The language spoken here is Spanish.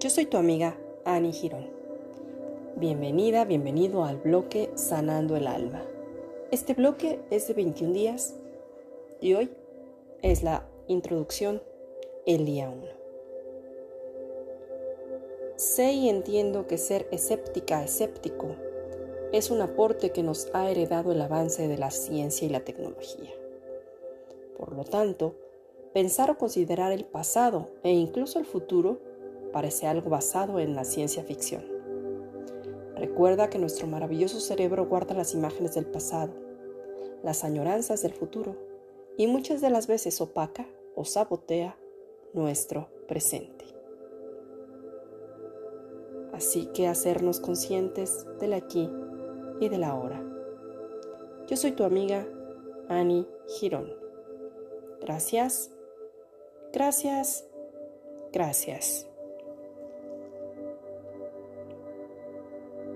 Yo soy tu amiga Annie Girón. Bienvenida, bienvenido al bloque Sanando el Alma. Este bloque es de 21 días y hoy es la introducción, el día 1. Sé y entiendo que ser escéptica, escéptico, es un aporte que nos ha heredado el avance de la ciencia y la tecnología. Por lo tanto, pensar o considerar el pasado e incluso el futuro parece algo basado en la ciencia ficción. Recuerda que nuestro maravilloso cerebro guarda las imágenes del pasado, las añoranzas del futuro y muchas de las veces opaca o sabotea nuestro presente. Así que hacernos conscientes del aquí y del ahora. Yo soy tu amiga Annie Girón. Gracias, gracias, gracias.